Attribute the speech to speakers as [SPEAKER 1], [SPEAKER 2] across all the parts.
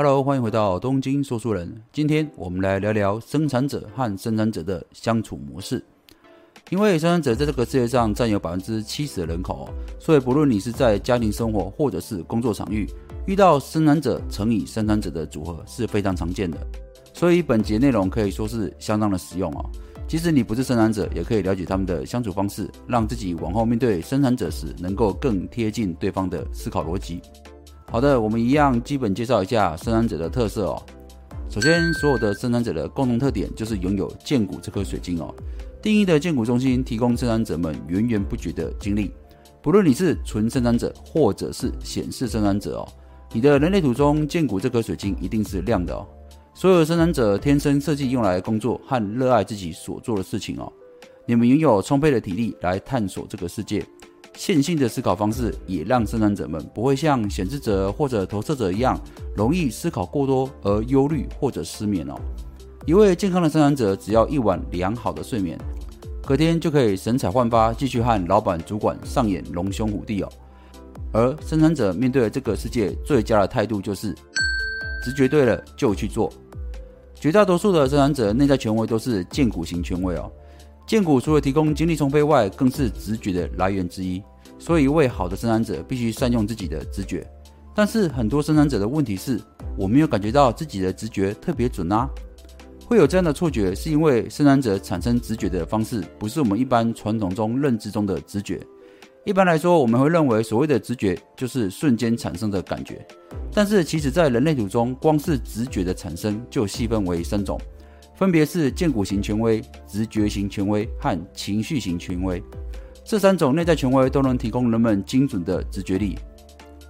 [SPEAKER 1] Hello，欢迎回到东京说书人。今天我们来聊聊生产者和生产者的相处模式。因为生产者在这个世界上占有百分之七十的人口，所以不论你是在家庭生活或者是工作场域，遇到生产者乘以生产者的组合是非常常见的。所以本节内容可以说是相当的实用哦。即使你不是生产者，也可以了解他们的相处方式，让自己往后面对生产者时能够更贴近对方的思考逻辑。好的，我们一样基本介绍一下生产者的特色哦。首先，所有的生产者的共同特点就是拥有剑骨这颗水晶哦。定义的剑骨中心提供生产者们源源不绝的精力，不论你是纯生产者或者是显示生产者哦，你的人类图中剑骨这颗水晶一定是亮的哦。所有生产者天生设计用来工作和热爱自己所做的事情哦。你们拥有充沛的体力来探索这个世界。线性的思考方式也让生产者们不会像显示者或者投射者一样容易思考过多而忧虑或者失眠哦。一位健康的生产者只要一晚良好的睡眠，隔天就可以神采焕发，继续和老板、主管上演龙兄虎弟哦。而生产者面对这个世界最佳的态度就是直觉对了就去做。绝大多数的生产者内在权威都是剑骨型权威哦。剑骨除了提供精力充沛外，更是直觉的来源之一。所以，一位好的生产者必须善用自己的直觉。但是，很多生产者的问题是，我没有感觉到自己的直觉特别准啊。会有这样的错觉，是因为生产者产生直觉的方式不是我们一般传统中认知中的直觉。一般来说，我们会认为所谓的直觉就是瞬间产生的感觉。但是，其实，在人类图中，光是直觉的产生就细分为三种。分别是剑骨型权威、直觉型权威和情绪型权威，这三种内在权威都能提供人们精准的直觉力。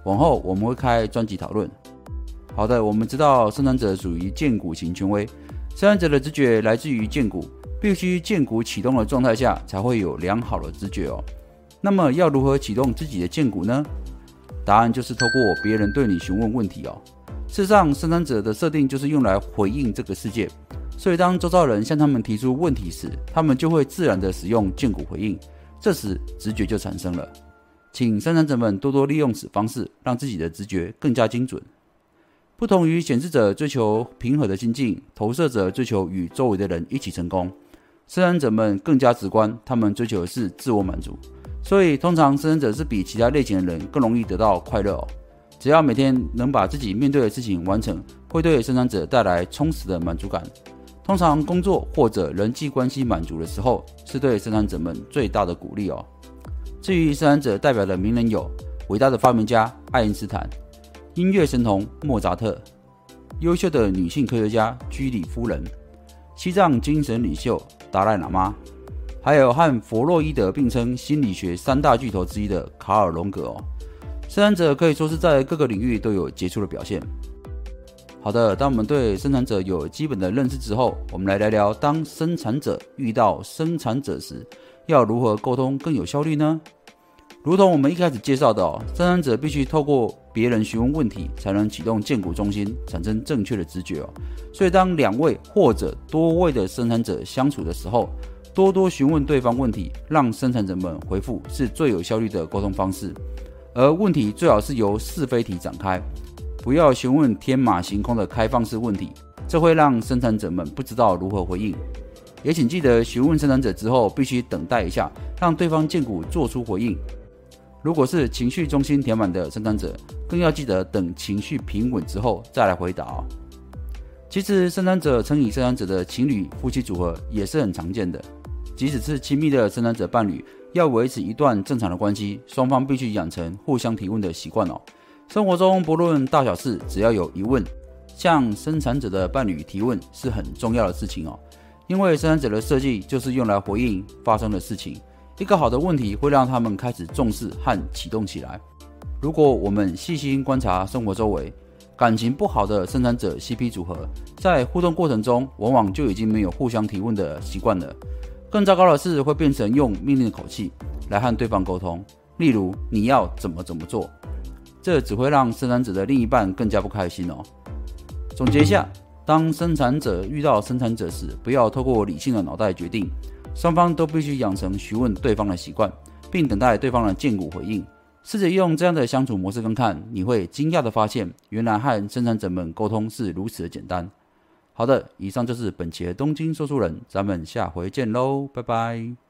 [SPEAKER 1] 往后我们会开专辑讨论。好的，我们知道生产者属于剑骨型权威，生产者的直觉来自于剑骨，必须剑骨启动的状态下才会有良好的直觉哦。那么要如何启动自己的剑骨呢？答案就是透过别人对你询问问题哦。事实上，生产者的设定就是用来回应这个世界。所以，当周遭人向他们提出问题时，他们就会自然地使用剑骨回应。这时，直觉就产生了。请生产者们多多利用此方式，让自己的直觉更加精准。不同于显示者追求平和的心境，投射者追求与周围的人一起成功。生产者们更加直观，他们追求的是自我满足。所以，通常生产者是比其他类型的人更容易得到快乐哦。只要每天能把自己面对的事情完成，会对生产者带来充实的满足感。通常工作或者人际关系满足的时候，是对生产者们最大的鼓励哦。至于生产者代表的名人有：伟大的发明家爱因斯坦、音乐神童莫扎特、优秀的女性科学家居里夫人、西藏精神领袖达赖喇嘛，还有和弗洛伊德并称心理学三大巨头之一的卡尔·荣格哦。生产者可以说是在各个领域都有杰出的表现。好的，当我们对生产者有基本的认识之后，我们来聊聊，当生产者遇到生产者时，要如何沟通更有效率呢？如同我们一开始介绍的，生产者必须透过别人询问问题，才能启动建股中心，产生正确的直觉哦。所以，当两位或者多位的生产者相处的时候，多多询问对方问题，让生产者们回复，是最有效率的沟通方式。而问题最好是由是非题展开。不要询问天马行空的开放式问题，这会让生产者们不知道如何回应。也请记得询问生产者之后，必须等待一下，让对方荐股做出回应。如果是情绪中心填满的生产者，更要记得等情绪平稳之后再来回答。其实，生产者乘以生产者的情侣夫妻组合也是很常见的。即使是亲密的生产者伴侣，要维持一段正常的关系，双方必须养成互相提问的习惯哦。生活中不论大小事，只要有疑问，向生产者的伴侣提问是很重要的事情哦。因为生产者的设计就是用来回应发生的事情。一个好的问题会让他们开始重视和启动起来。如果我们细心观察生活周围，感情不好的生产者 CP 组合，在互动过程中往往就已经没有互相提问的习惯了。更糟糕的是，会变成用命令的口气来和对方沟通，例如你要怎么怎么做。这只会让生产者的另一半更加不开心哦。总结一下，当生产者遇到生产者时，不要透过理性的脑袋决定，双方都必须养成询问对方的习惯，并等待对方的荐股回应。试着用这样的相处模式跟看，你会惊讶的发现，原来和生产者们沟通是如此的简单。好的，以上就是本期的东京说书人，咱们下回见喽，拜拜。